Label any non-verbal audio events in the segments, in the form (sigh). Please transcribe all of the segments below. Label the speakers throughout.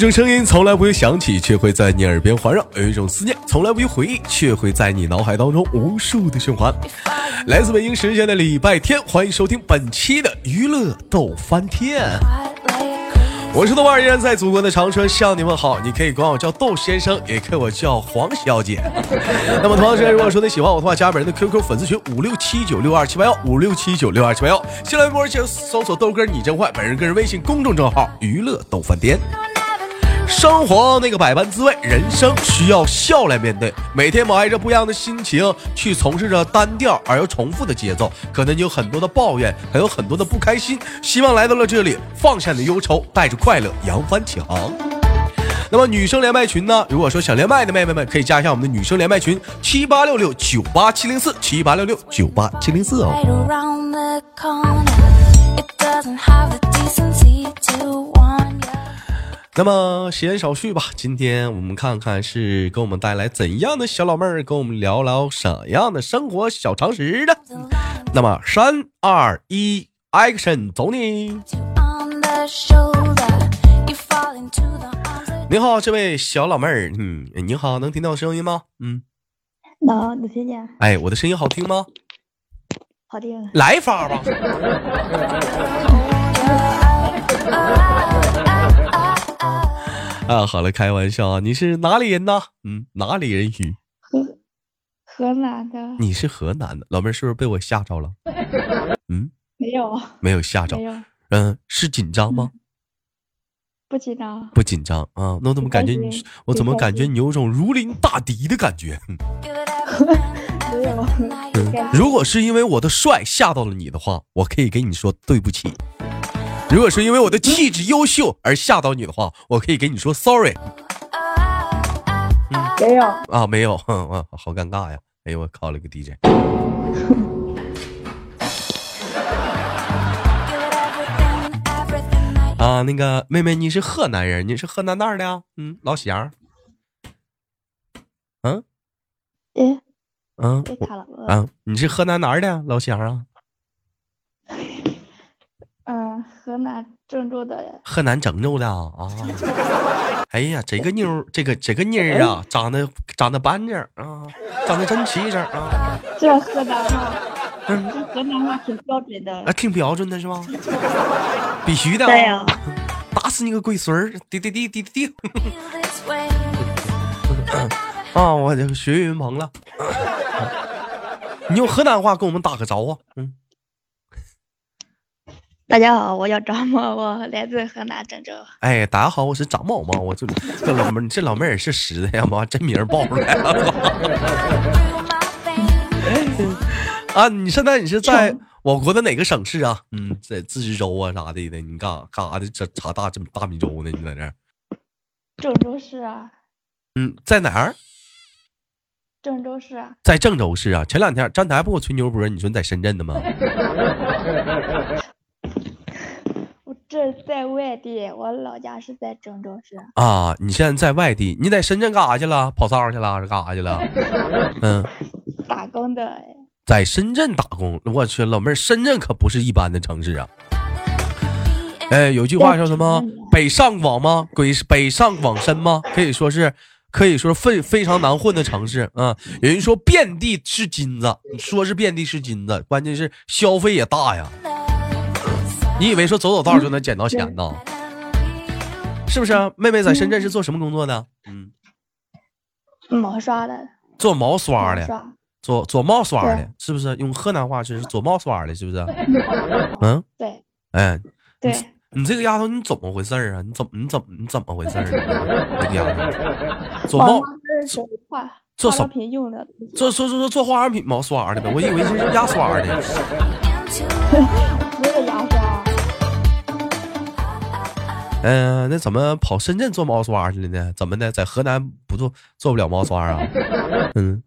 Speaker 1: 有一种声音从来不会响起，却会在你耳边环绕；有一种思念从来不会回忆，却会在你脑海当中无数的循环。来自北京时间的礼拜天，欢迎收听本期的娱乐逗翻天。我是豆瓣，依然在祖国的长春向你们好。你可以管我叫豆先生，也可以我叫黄小姐。(laughs) 那么同样时间，如果说你喜欢我的话，加本人的 QQ 粉丝群五六七九六二七八幺五六七九六二七八幺。新浪微博请搜索豆哥你真坏，本人个人微信公众账号娱乐逗翻天。生活那个百般滋味，人生需要笑来面对。每天怀着不一样的心情去从事着单调而又重复的节奏，可能你有很多的抱怨，还有很多的不开心。希望来到了这里，放下你的忧愁，带着快乐扬帆起航。那么女生连麦群呢？如果说想连麦的妹妹们，可以加一下我们的女生连麦群七八六六九八七零四七八六六九八七零四哦。那么闲言少叙吧，今天我们看看是给我们带来怎样的小老妹儿，跟我们聊聊什样的生活小常识的。那么三二一，action，走你！你好，这位小老妹儿，嗯，你好，能听到声音吗？嗯，
Speaker 2: 能，能听见。
Speaker 1: 哎，我的声音好听吗？
Speaker 2: 好听。
Speaker 1: 来一发吧。啊，好了，开玩笑啊！你是哪里人呢？嗯，哪里人语？
Speaker 2: 河河南的。
Speaker 1: 你是河南的，老妹儿是不是被我吓着了？
Speaker 2: 嗯，没有，
Speaker 1: 没有吓着。嗯，是紧张吗？
Speaker 2: 不紧张。
Speaker 1: 不紧张啊？那我怎么感觉你？我怎么感觉你有种如临大敌的感觉？(laughs)
Speaker 2: 没有。
Speaker 1: 如果是因为我的帅吓到了你的话，我可以给你说对不起。如果说因为我的气质优秀而吓到你的话，我可以给你说 sorry。
Speaker 2: 没有
Speaker 1: 啊，没有，(laughs) 啊，好尴尬呀！哎呦，我靠了个 DJ。(laughs) 啊，那个妹妹，你是河南人？你是河南哪儿的？嗯，老乡。嗯。
Speaker 2: 嗯。
Speaker 1: 嗯。啊，你是河南哪儿的老乡啊？
Speaker 2: 嗯，河南郑州的。
Speaker 1: 河南郑州的啊！(laughs) 哎呀，这个妞，这个这个妮儿啊，长得长得板正啊，长得真齐整
Speaker 2: 啊。这河南话，嗯，这河南话挺标准的。啊，
Speaker 1: 挺标准的是吗？(laughs) 必须的。
Speaker 2: 对呀。
Speaker 1: 打死你个龟孙儿！滴滴滴滴滴滴。啊，我这个学云鹏了。(laughs) 你用河南话跟我们打个招呼，嗯。
Speaker 2: 大家好，我叫张某，(laughs) 我来自河南郑州。
Speaker 1: 哎，大家好，我是张某某，我这这老妹儿，这老妹儿是实的呀妈，真名报出来了。啊，你现在你是在我国的哪个省市啊？嗯，在自治州啊啥的的，你干干啥的？这查大这么大米粥呢？你在这？
Speaker 2: 郑州市啊。
Speaker 1: 嗯，在哪儿？
Speaker 2: 郑州市啊。
Speaker 1: 在郑州市啊。前两天张台不给我吹牛波，你说你在深圳的吗？(laughs)
Speaker 2: 这在外地，我老家是在郑州市
Speaker 1: 啊。你现在在外地，你在深圳干啥去了？跑骚去了？是干啥去了？(laughs) 嗯，
Speaker 2: 打工的。
Speaker 1: 在深圳打工，我去，老妹儿，深圳可不是一般的城市啊。哎，有句话叫什么？北上广吗？鬼北上广深吗？可以说是，可以说非非常难混的城市啊。有人说遍地是金子，说是遍地是金子，关键是消费也大呀。你以为说走走道就能捡到钱呢？是不是？妹妹在深圳是做什么工作的？
Speaker 2: 嗯，毛刷的。
Speaker 1: 做毛刷的。做做毛刷的，是不是？用河南话是做毛刷的，是不是？(laughs)
Speaker 2: 嗯，对。
Speaker 1: 哎，
Speaker 2: 对。
Speaker 1: 你这个丫头，你怎么回事儿啊？你怎么你怎么你怎么回事啊？这个丫头，做毛
Speaker 2: 化
Speaker 1: 做什
Speaker 2: 么品用的？
Speaker 1: 做做做做化妆品毛刷的呗？我以为是牙刷的。(laughs) 嗯，那怎么跑深圳做毛刷去了呢？怎么的，在河南不做做不了毛刷啊？(laughs) 嗯，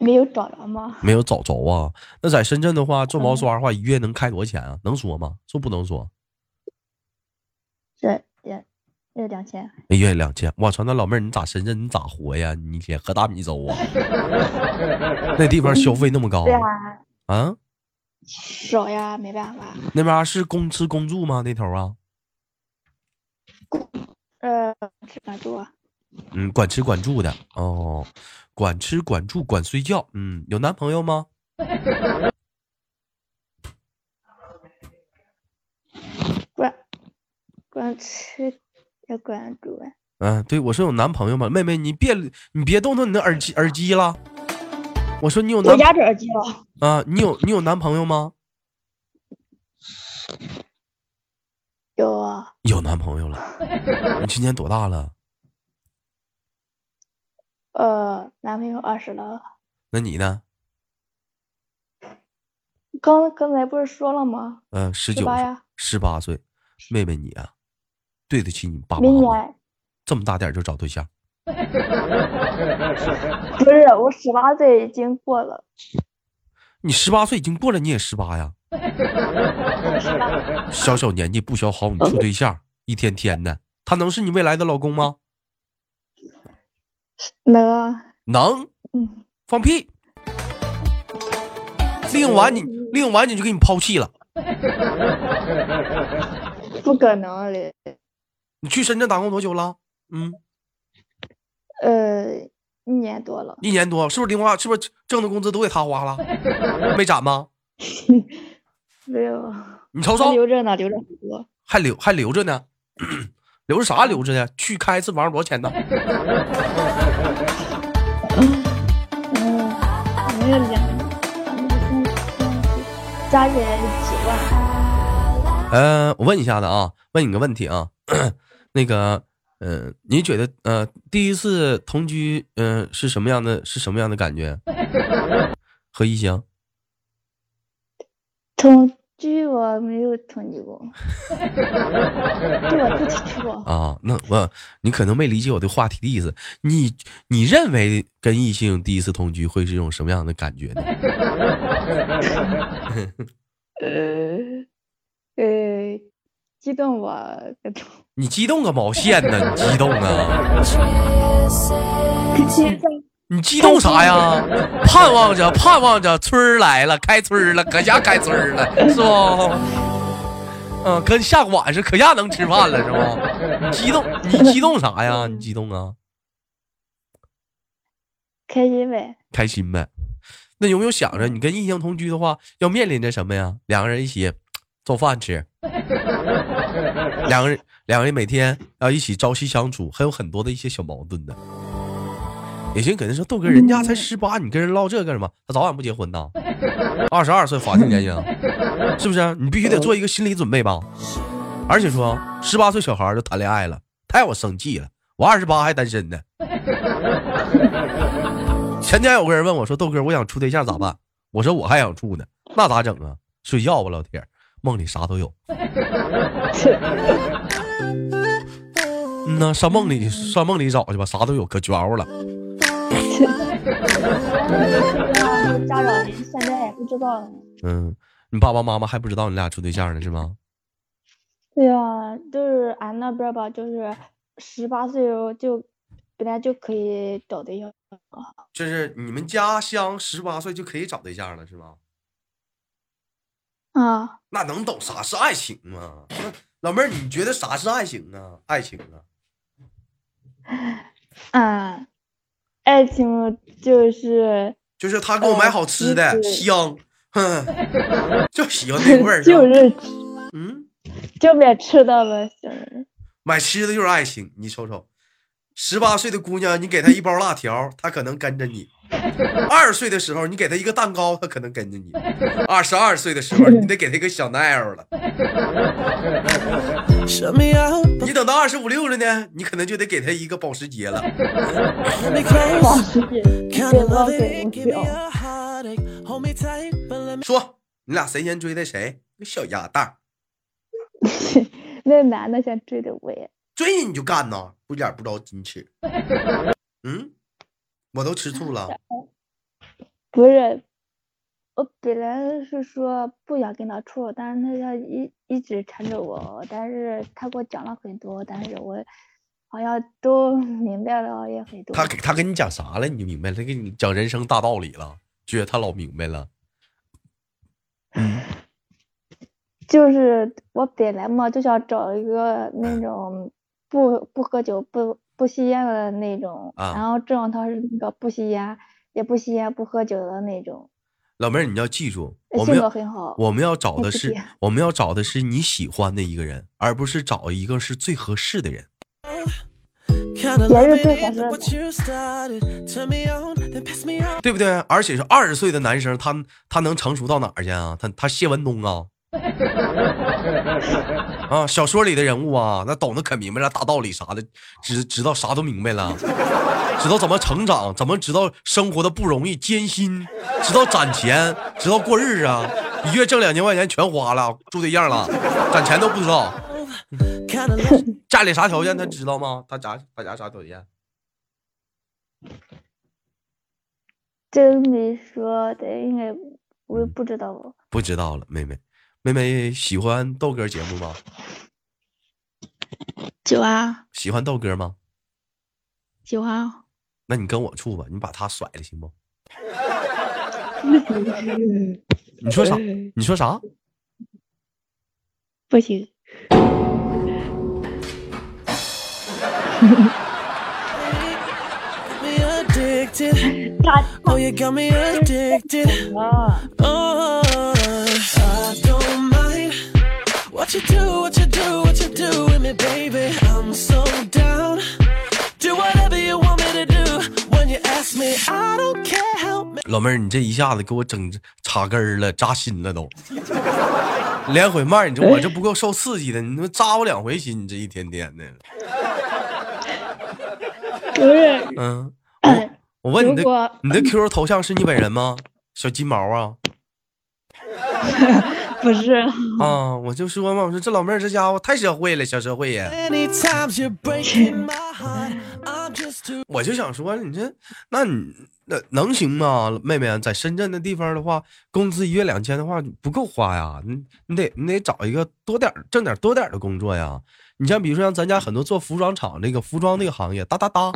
Speaker 2: 没有找着吗？
Speaker 1: 没有找着啊。那在深圳的话，做毛刷的话，一月能开多少钱啊？能说吗？说不能说。
Speaker 2: 这也月两千。
Speaker 1: 一月两千，我操！那老妹儿，你咋深圳？你咋活呀？你天喝大米粥啊？(laughs) 那地方消费那么高？啊？
Speaker 2: 少呀，没办法。
Speaker 1: 那边是公吃公住吗？那头啊？
Speaker 2: 呃，吃管住，
Speaker 1: 嗯，管吃管住的哦，管吃管住管睡觉。嗯，有男朋友吗？
Speaker 2: 管管吃也管住。
Speaker 1: 嗯，对，我说有男朋友吗？妹妹，你别你别动动你的耳机耳机了。我说你有男
Speaker 2: 我压着耳机了。
Speaker 1: 啊，你有你有男朋友吗？
Speaker 2: 有啊。
Speaker 1: 有男朋友了。(laughs) 你今年多大了？
Speaker 2: 呃，男朋友二十了。
Speaker 1: 那你呢？
Speaker 2: 刚刚才不是说了吗？
Speaker 1: 嗯，十九
Speaker 2: 呀，
Speaker 1: 十八岁。妹妹你啊，对得起你爸
Speaker 2: 妈吗？
Speaker 1: 这么大点就找对象？(laughs)
Speaker 2: 不是，我十八岁已经过了。
Speaker 1: 你十八岁已经过了，你也十八呀？(laughs) 小小年纪不学好，你处对象，一天天的，他能是你未来的老公吗？
Speaker 2: 能啊。
Speaker 1: 能？
Speaker 2: 嗯。
Speaker 1: 放屁！利用完你，利用完你就给你抛弃了。(laughs)
Speaker 2: 不可能的。
Speaker 1: 你去深圳打工多久了？嗯，
Speaker 2: 呃，一年多了。
Speaker 1: 一年多，是不是零花？是不是挣的工资都给他花了？(laughs) 没攒吗？(laughs)
Speaker 2: 没有。
Speaker 1: 你瞅瞅，
Speaker 2: 留着呢，留着很多。
Speaker 1: 还留还留着呢？留着 (clears throat) 啥？留着呢？去开一次房多少钱呢？(laughs)
Speaker 2: 嗯，没有两，加起来几万。
Speaker 1: 嗯，我问一下子啊，问你个问题啊，(clears throat) 那个。嗯，你觉得呃，第一次同居，嗯，是什么样的？是什么样的感觉？和异性
Speaker 2: 同居我没有同居过，对我自己去过
Speaker 1: 啊。那我你可能没理解我的话题的意思。你你认为跟异性第一次同居会是一种什么样的感觉呢？
Speaker 2: 呃 (laughs) 呃，激动吧，各种。
Speaker 1: 你激动个毛线呢？(laughs) 你激动啊！你激动啥呀？盼望着，盼望着，春儿来了，开春儿了，搁家开春儿了，是不？(laughs) 嗯，跟下馆似，可下能吃饭了，是不？你激动，你激动啥呀？你激动啊？(laughs)
Speaker 2: 开心呗。
Speaker 1: 开心呗。那有没有想着，你跟异性同居的话，要面临着什么呀？两个人一起做饭吃，(laughs) 两个人。两个人每天要一起朝夕相处，还有很多的一些小矛盾呢。也行，肯定说豆哥，人家才十八，你跟人唠这干什么？他早晚不结婚呐，二十二岁法定年龄，是不是？你必须得做一个心理准备吧。而且说十八岁小孩就谈恋爱了，太让我生气了。我二十八还单身呢。前天有个人问我说：“豆哥，我想处对象咋办？”我说：“我还想处呢，那咋整啊？睡觉吧，老铁，梦里啥都有。”嗯呐，上梦里上梦里找去吧，啥都有，可绝乎了。(laughs)
Speaker 2: 家长现在也不知道。
Speaker 1: 嗯，你爸爸妈妈还不知道你俩处对象呢，是吗？
Speaker 2: 对呀，就是俺那边吧，就是十八岁就本来就可以找对象。
Speaker 1: 就是你们家乡十八岁就可以找对象了，是吗？
Speaker 2: 啊。
Speaker 1: 那能懂啥是爱情吗？老妹儿，你觉得啥是爱情啊？爱情啊？(laughs)
Speaker 2: 啊，爱情就是
Speaker 1: 就是他给我买好吃的，香，哼，(laughs) 就喜欢那味儿，(laughs)
Speaker 2: 就是
Speaker 1: 嗯，
Speaker 2: 就买吃的吧，行。
Speaker 1: 买吃的就是爱情，你瞅瞅，十八岁的姑娘，你给她一包辣条，她可能跟着你；(laughs) 二十岁的时候，你给他一个蛋糕，他可能跟着你；二十二岁的时候，你得给他一个小奈儿了。你等到二十五六了呢，你可能就得给他一个保时捷了。
Speaker 2: 保时捷，
Speaker 1: 说你俩谁先追的谁？那小鸭蛋。(laughs)
Speaker 2: 那男的先追的我呀。
Speaker 1: 追你你就干呐，不一点不着矜持。嗯，我都吃醋了。(laughs)
Speaker 2: 不是。我本来是说不想跟他处，但是他要一一直缠着我，但是他给我讲了很多，但是我好像都 (laughs) 明白了也很多。
Speaker 1: 他给他跟你讲啥了？你就明白了？他给你讲人生大道理了？觉得他老明白了？(laughs)
Speaker 2: 就是我本来嘛就想找一个那种不不喝酒不不吸烟的那种，
Speaker 1: 啊
Speaker 2: 然后郑永涛是那个不吸烟也不吸烟不喝酒的那种，
Speaker 1: 老妹儿，你要记住，我们
Speaker 2: 性格
Speaker 1: 要
Speaker 2: 很好。
Speaker 1: 我们要找的是
Speaker 2: 我
Speaker 1: 们要找的是你喜欢的一个人，而不是找一个是最合适的人。
Speaker 2: 节日最合适的
Speaker 1: 对不对？而且是二十岁的男生，他他能成熟到哪儿去啊？他他谢文东啊，(laughs) 啊，小说里的人物啊，那懂得可明白了，大道理啥的，知知道啥都明白了，知道怎么成长，怎么知道生活的不容易艰辛，知道攒钱，知道过日子啊，一月挣两千块钱全花了，处对象了，攒钱都不知道，(laughs) 家里啥条件他知道吗？他家他家啥条件？
Speaker 2: 真没说的，应该我也不知道哦。
Speaker 1: 不知道了，妹妹，妹妹喜欢豆哥节目吗？
Speaker 2: 喜欢
Speaker 1: 喜欢豆哥吗？
Speaker 2: 喜欢，
Speaker 1: 那你跟我处吧，你把他甩了行不？(laughs) 你说啥？你说啥？
Speaker 2: 不行。
Speaker 3: What you do, what you do, what you do with me, baby. I'm so down. Do whatever you want me to do. When you ask me, I don't care. Help me.
Speaker 1: 老妹儿，你这一下子给我整插根儿了，扎心了都。连回麦，你说我这不够受刺激的，你他妈扎我两回心，你这一天天的。
Speaker 2: 不是，
Speaker 1: 嗯，我我问你的，你的 QQ 头像是你本人吗？小金毛啊
Speaker 2: 不是，(laughs)
Speaker 1: 啊！我就说嘛，我说这老妹儿这家伙太社会了，小社会呀。我就想说，你这，那你那能行吗，妹妹啊？在深圳的地方的话，工资一月两千的话不够花呀，你你得你得找一个多点儿挣点多点儿的工作呀。你像比如说像咱家很多做服装厂那个服装那个行业，哒哒哒，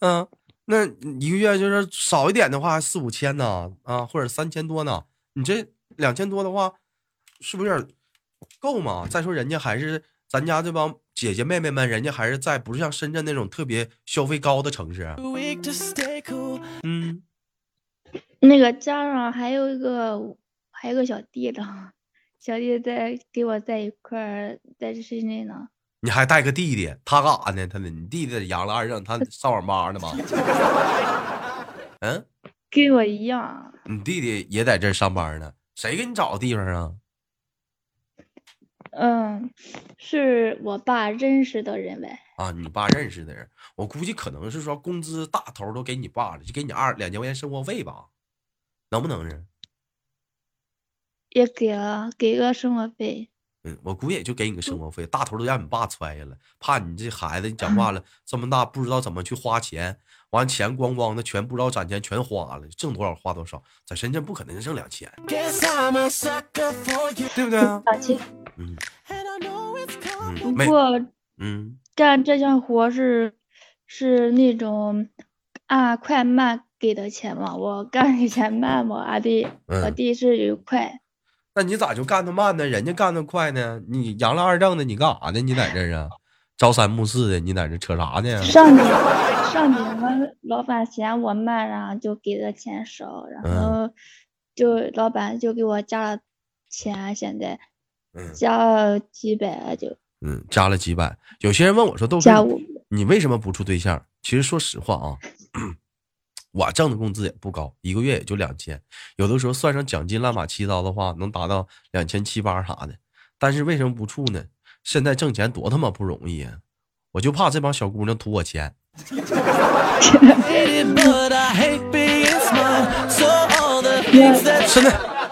Speaker 1: 嗯，那一个月就是少一点的话四五千呢，啊，或者三千多呢。你这两千多的话，是不是有点够吗？再说人家还是咱家这帮姐姐妹妹们，人家还是在不是像深圳那种特别消费高的城市。嗯，
Speaker 2: 那个加上还有一个还有个小弟呢，小弟在给我在一块儿，在深圳呢。
Speaker 1: 你还带个弟弟，他干啥呢？他呢？你弟弟养了二正，他上网吧呢吗？(laughs) 嗯，
Speaker 2: 跟我一样，
Speaker 1: 你弟弟也在这上班呢，谁给你找的地方啊？
Speaker 2: 嗯，是我爸认识的人呗。
Speaker 1: 啊，你爸认识的人，我估计可能是说工资大头都给你爸了，就给你二两千块钱生活费吧，能不能是？
Speaker 2: 也给了，给个生活费。
Speaker 1: 嗯，我估计也就给你个生活费，大头都让你爸揣下了，怕你这孩子讲话了 (clears throat) 这么大不知道怎么去花钱，完钱光光的全不知道攒钱全花了，挣多少花多少，在深圳不可能挣两千.对不对啊？
Speaker 2: 两千。
Speaker 1: 嗯
Speaker 2: 不过
Speaker 1: 嗯
Speaker 2: 干这项活是是那种按快慢给的钱嘛，我干以前慢嘛，阿弟我
Speaker 1: 嗯
Speaker 2: 弟是有快。
Speaker 1: 那你咋就干的慢呢？人家干的快呢？你杨了二正的，你干啥呢？你在这儿啊？朝三暮四的，你在这扯啥呢？
Speaker 2: 上年上年我老板嫌我慢，然后就给的钱少，然
Speaker 1: 嗯
Speaker 2: 后就老板就给我加了钱，现在
Speaker 1: 嗯
Speaker 2: 加了几百就
Speaker 1: 嗯，加了几百。有些人问我说：“豆哥，
Speaker 2: 加五
Speaker 1: 你为什么不处对象？”其实说实话啊，我挣的工资也不高，一个月也就两千，有的时候算上奖金乱码七糟的话，能达到两千七八啥的。但是为什么不处呢？现在挣钱多他妈不容易啊！我就怕这帮小姑娘图我钱。现在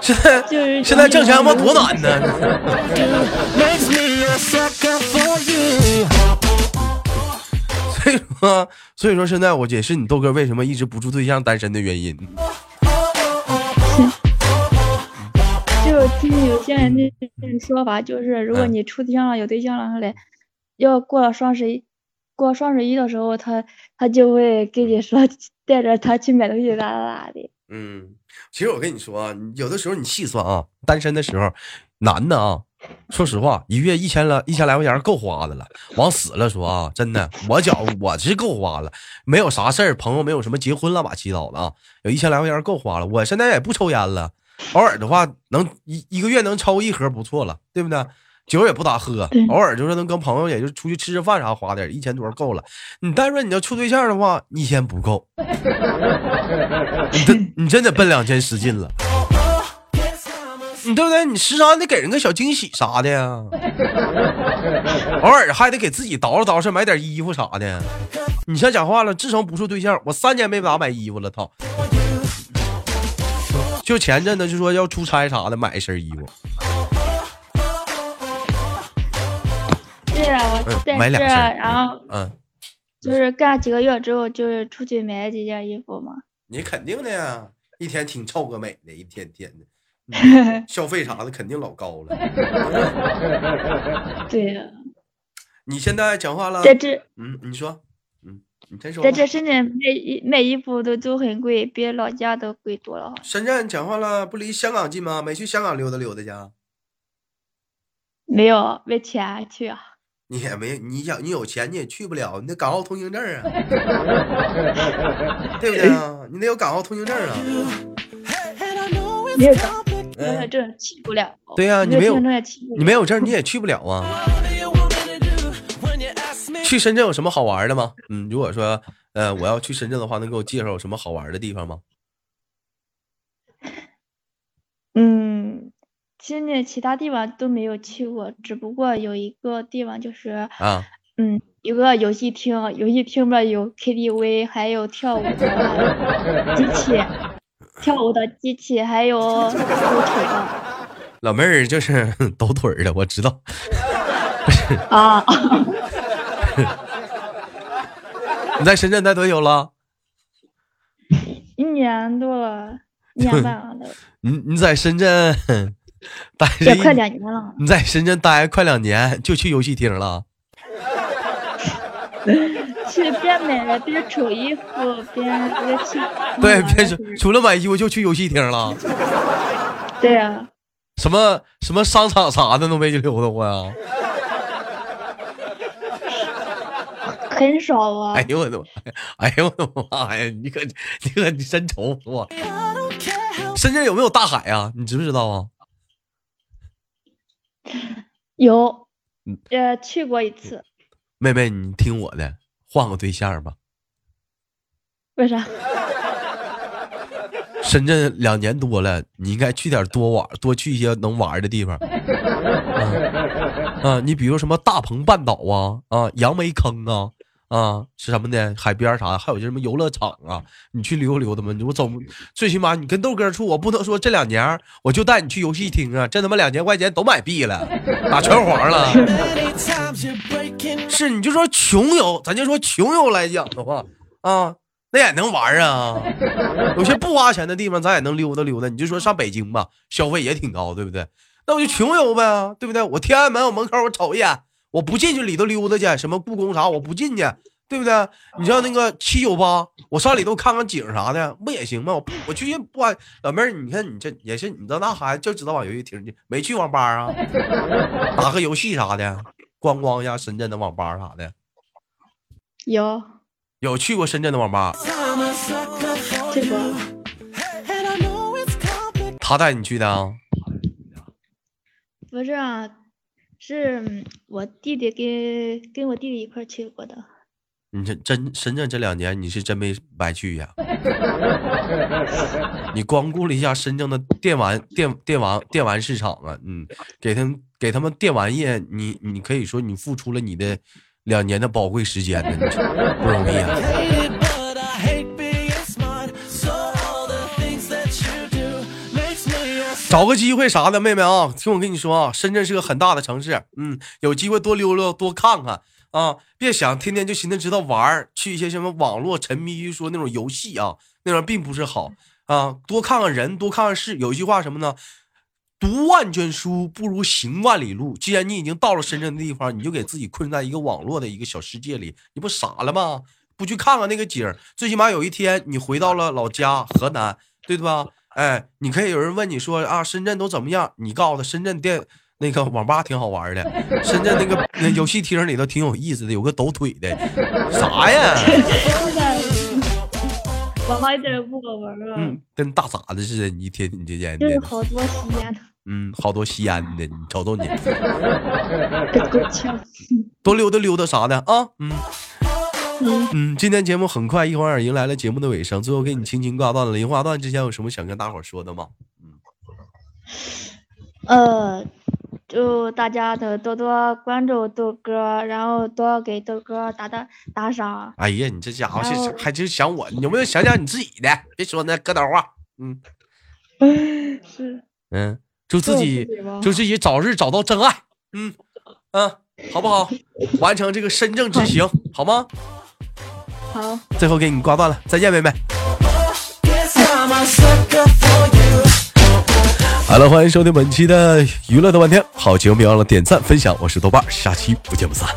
Speaker 1: 现在
Speaker 2: 就是
Speaker 1: 现在挣钱他妈多难呢！
Speaker 3: You. (laughs)
Speaker 1: 所以说，现在我也是你豆哥为什么一直不处对象单身的原因。(laughs)
Speaker 2: 就听有些人那那说法，就是如果
Speaker 1: 嗯
Speaker 2: 你处对象了，有对象了，后来要过了双十一，过双十一的时候，他他就会跟你说 (laughs) 带着他去买东西咋咋咋的。
Speaker 1: 嗯，其实我跟你说啊，有的时候你细算啊，单身的时候，男的啊，说实话，一月一千来一千来块钱够花的了。往死了说啊，真的，我觉我是够花了，没有啥事儿，朋友没有什么结婚了吧祈祷的啊，有一千来块钱够花了。我现在也不抽烟了，偶尔的话能一一个月能抽一盒不错了，对不对？酒也不咋喝，偶尔就是能跟朋友，也就出去吃吃饭啥花点，一千多够了。你但说你要处对象的话，一千不够，你真你真得奔两千使劲了。你对不对？你时常得给人个小惊喜啥的呀，偶尔还得给自己捯饬捯饬，买点衣服啥的。你像讲话了，自从不处对象，我三年没咋买衣服了，操！就前阵子就说要出差啥的，买一身衣服，
Speaker 2: 对啊，我
Speaker 1: 嗯
Speaker 2: 但是
Speaker 1: 买两身儿
Speaker 2: 然后
Speaker 1: 嗯，
Speaker 2: 就是干几个月之后，就是出去买了几件衣服嘛。
Speaker 1: 你肯定的呀，一天挺臭个美的，一天天的，嗯消费啥的肯定老高了。(laughs)
Speaker 2: 对呀，
Speaker 1: 你现在讲话了，
Speaker 2: 在这
Speaker 1: 嗯，你说，嗯，你先说吧。
Speaker 2: 在这深圳卖衣卖衣服都都很贵，比老家都贵多了。
Speaker 1: 深圳讲话了，不离香港近吗？没去香港溜达溜达去啊？
Speaker 2: 没有没钱去啊？
Speaker 1: 你也没，你想你有钱你也去不了，你得港澳通行证啊，(laughs) 对不对啊？你得有港澳通行证啊。
Speaker 2: 没有证，没有
Speaker 1: 嗯，
Speaker 2: 证去不了。
Speaker 1: 对呀、你没有
Speaker 2: 证也去不了。
Speaker 1: 你没有证你也去不了啊。去深圳有什么好玩的吗？嗯，如果说呃我要去深圳的话，能给我介绍有什么好玩的地方吗？
Speaker 2: 嗯，深圳其他地方都没有去过，只不过有一个地方就是，
Speaker 1: 啊，
Speaker 2: 嗯，有个游戏厅，游戏厅边有 KTV，还有跳舞的机器，跳舞的机器，还有抖腿的
Speaker 1: 老妹儿就是抖腿的，我知道。(laughs)
Speaker 2: 啊。(laughs)
Speaker 1: 你在深圳待多久了？
Speaker 2: 一年多了，一年半了都，(laughs)
Speaker 1: 你你在深圳待
Speaker 2: 快两年了。
Speaker 1: 你在深圳待快两年，就去游戏厅了。
Speaker 2: 去边买了边瞅衣服边边去。
Speaker 1: 对，别
Speaker 2: 是
Speaker 1: 说除了买衣服就去游戏厅了，
Speaker 2: 对啊，
Speaker 1: 什么什么商场啥的都没去溜达过呀。(laughs)
Speaker 2: 很少啊
Speaker 1: 哎。呦我的妈！哎呦我的妈呀！你可你可你真愁死我。深圳有没有大海啊？你知不知道啊？
Speaker 2: 有
Speaker 1: 嗯，
Speaker 2: 呃，去过一次。
Speaker 1: 妹妹，你听我的，换个对象吧。
Speaker 2: 为啥？(laughs)
Speaker 1: 深圳两年多了，你应该去点多玩，多去一些能玩的地方。啊，啊你比如什么大鹏半岛啊，啊，杨梅坑啊，啊，是什么的海边啥的，还有就什么游乐场啊，你去溜达溜达嘛。你我走，最起码你跟豆哥处，我不能说这两年我就带你去游戏厅啊，这他妈两千块钱都买币了，打拳皇了。是，你就说穷游，咱就说穷游来讲的话啊，那也能玩啊。有些不花钱的地方，咱也能溜达溜达。你就说上北京吧，消费也挺高，对不对？那我就穷游呗，对不对？我天安门，我门口我瞅一眼，我不进去里头溜达去，什么故宫啥，我不进去，对不对？你像那个七九八，我上里头看看景啥的，不也行吗？我不我去不花老妹儿，你看你这也是，你知道那孩子就知道往游戏厅去，没去网吧啊，打个游戏啥的，观光一下深圳的网吧啥的。
Speaker 2: 有
Speaker 1: 有去过深圳的网吧，
Speaker 2: 去过，
Speaker 1: 他带你去的啊？
Speaker 2: 不是啊，是嗯我弟弟跟跟我弟弟一块去过的。
Speaker 1: 你这真深圳这两年你是真没白去呀！(laughs) 你光顾了一下深圳的电玩电电玩电玩市场啊，嗯，给他们给他们电玩业，你你可以说你付出了你的两年的宝贵时间呢，不容易啊！找个机会啥的，妹妹啊，听我跟你说啊，深圳是个很大的城市，嗯，有机会多溜溜，多看看啊，别想天天就寻思知道玩儿，去一些什么网络沉迷于说那种游戏啊，那种并不是好啊，多看看人，多看看事。有一句话什么呢？读万卷书不如行万里路。既然你已经到了深圳的地方，你就给自己困在一个网络的一个小世界里，你不傻了吗？不去看看那个景，最起码有一天你回到了老家河南，对吧？哎，你可以有人问你说啊，深圳都怎么样？你告诉他，深圳电那个网吧挺好玩的，深圳那个那游戏厅里头挺有意思的，有个抖腿的，啥呀？(laughs)
Speaker 2: 网吧一点也不好玩啊，
Speaker 1: 嗯，跟大傻子似的，你一天你这天的，
Speaker 2: 好多吸烟的，
Speaker 1: 嗯，好多吸烟的，你瞅瞅你。(laughs) 多溜达溜达啥的啊，嗯。
Speaker 2: 嗯，
Speaker 1: 嗯，今天节目很快一会儿迎来了节目的尾声，最后给你轻轻挂断了。零挂断之前有什么想跟大伙儿说的吗？
Speaker 2: 嗯呃，祝大家的多多关注豆哥，然后多给豆哥打打打赏。
Speaker 1: 哎呀，你这家伙是还就想我，你有没有想想你自己的？别说那疙瘩话。嗯 (laughs)
Speaker 2: 是，
Speaker 1: 嗯，祝自己祝自己早日找到真爱。嗯嗯，好不好？完成这个深圳之行，好吗？
Speaker 2: 好，
Speaker 1: 最后给你挂断了，再见，妹妹。好了，欢迎收听本期的娱乐的半天，好节目别忘了点赞分享，我是豆瓣，下期不见不散。